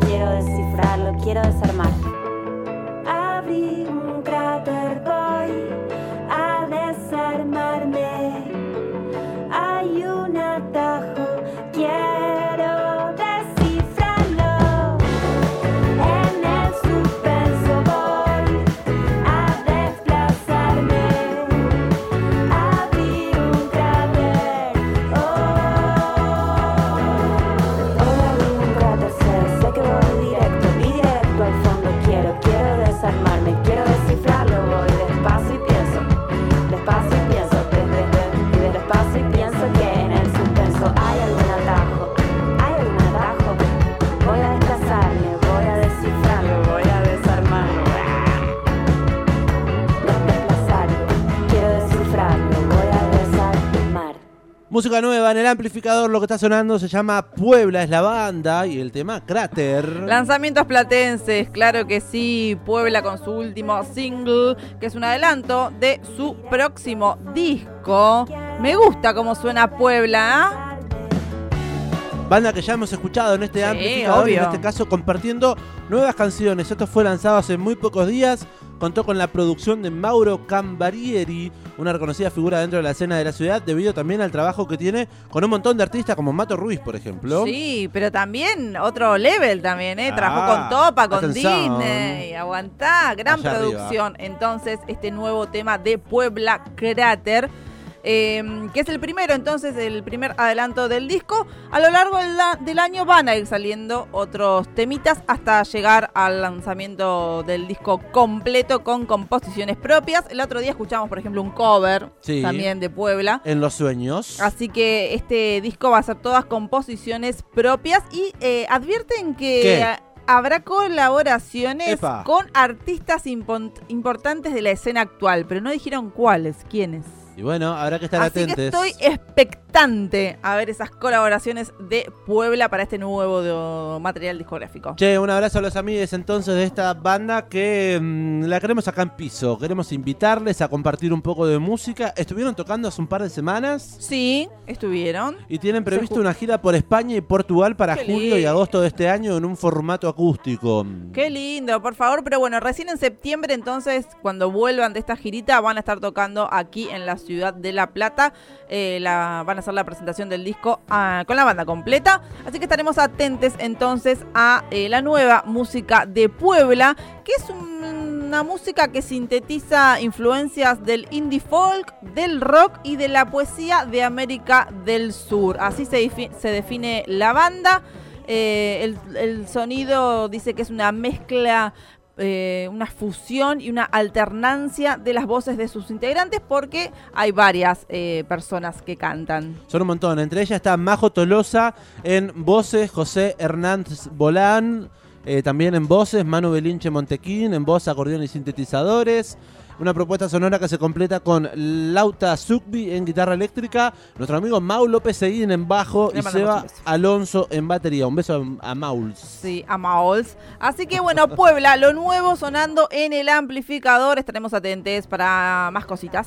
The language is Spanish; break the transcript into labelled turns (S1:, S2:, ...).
S1: quiero descifrarlo, quiero desarmar.
S2: Música nueva en el amplificador, lo que está sonando se llama Puebla, es la banda, y el tema Cráter.
S3: Lanzamientos platenses, claro que sí. Puebla con su último single, que es un adelanto de su próximo disco. Me gusta cómo suena Puebla, ¿ah?
S2: Banda que ya hemos escuchado en este
S3: Sí,
S2: amplificador y en este caso compartiendo nuevas canciones. Esto fue lanzado hace muy pocos días. Contó con la producción de Mauro Cambarieri, una reconocida figura dentro de la escena de la ciudad, debido también al trabajo que tiene con un montón de artistas como Mato Ruiz, por ejemplo.
S3: Sí, pero también otro level también, ¿eh? Trabajó
S2: Ah,
S3: con Topa, con. Disney, aguantá, gran
S2: Allá arriba.
S3: producción. Entonces, este nuevo tema de Puebla Cráter, eh, que es el primero, entonces, el primer adelanto del disco. A lo largo del, año van a ir saliendo otros temitas hasta llegar al lanzamiento del disco completo con composiciones propias. El otro día escuchamos, por ejemplo, un cover
S2: Sí.
S3: también de Puebla.
S2: En los sueños.
S3: Así que este disco va a ser todas composiciones propias y eh, advierten que habrá colaboraciones
S2: Epa.
S3: con artistas importantes de la escena actual, pero no dijeron cuáles, quiénes.
S2: Y bueno, habrá que estar
S3: Así
S2: atentos.
S3: que estoy expectante a ver esas colaboraciones de Puebla para este nuevo material discográfico.
S2: Che, un abrazo a los amigos entonces de esta banda que mm, la queremos acá en piso. Queremos invitarles a compartir un poco de música. Estuvieron tocando hace un par de semanas
S3: Sí, estuvieron.
S2: y tienen previsto una gira por España y Portugal para
S3: Qué
S2: julio y agosto de este año en un formato acústico.
S3: Qué lindo, por favor. Pero bueno, recién en septiembre, entonces, cuando vuelvan de esta girita, van a estar tocando aquí en la ciudad de La Plata. Eh, la, van a la presentación del disco ah, con la banda completa. Así que estaremos atentos entonces a eh, la nueva música de Puebla, que es un- una música que sintetiza influencias del indie folk, del rock y de la poesía de América del Sur. Así se, defi- se define la banda. Eh, el sonido dice que es una mezcla, eh, una fusión y una alternancia de las voces de sus integrantes porque hay varias eh, personas que cantan.
S2: Son un montón. Entre ellas está Majo Tolosa en voces, José Hernández Bolán, eh, también en voces, Manu Belinche Montequín, en voz, acordeón y sintetizadores. Una propuesta sonora que se completa con Lauta Zugby en guitarra eléctrica, nuestro amigo Mau López Seguín en bajo
S3: Le
S2: y Seba. Alonso en batería. Un beso a, a Mauls.
S3: Sí, a Maols. Así que bueno, Puebla, lo nuevo sonando en el amplificador. Estaremos atentos para más cositas.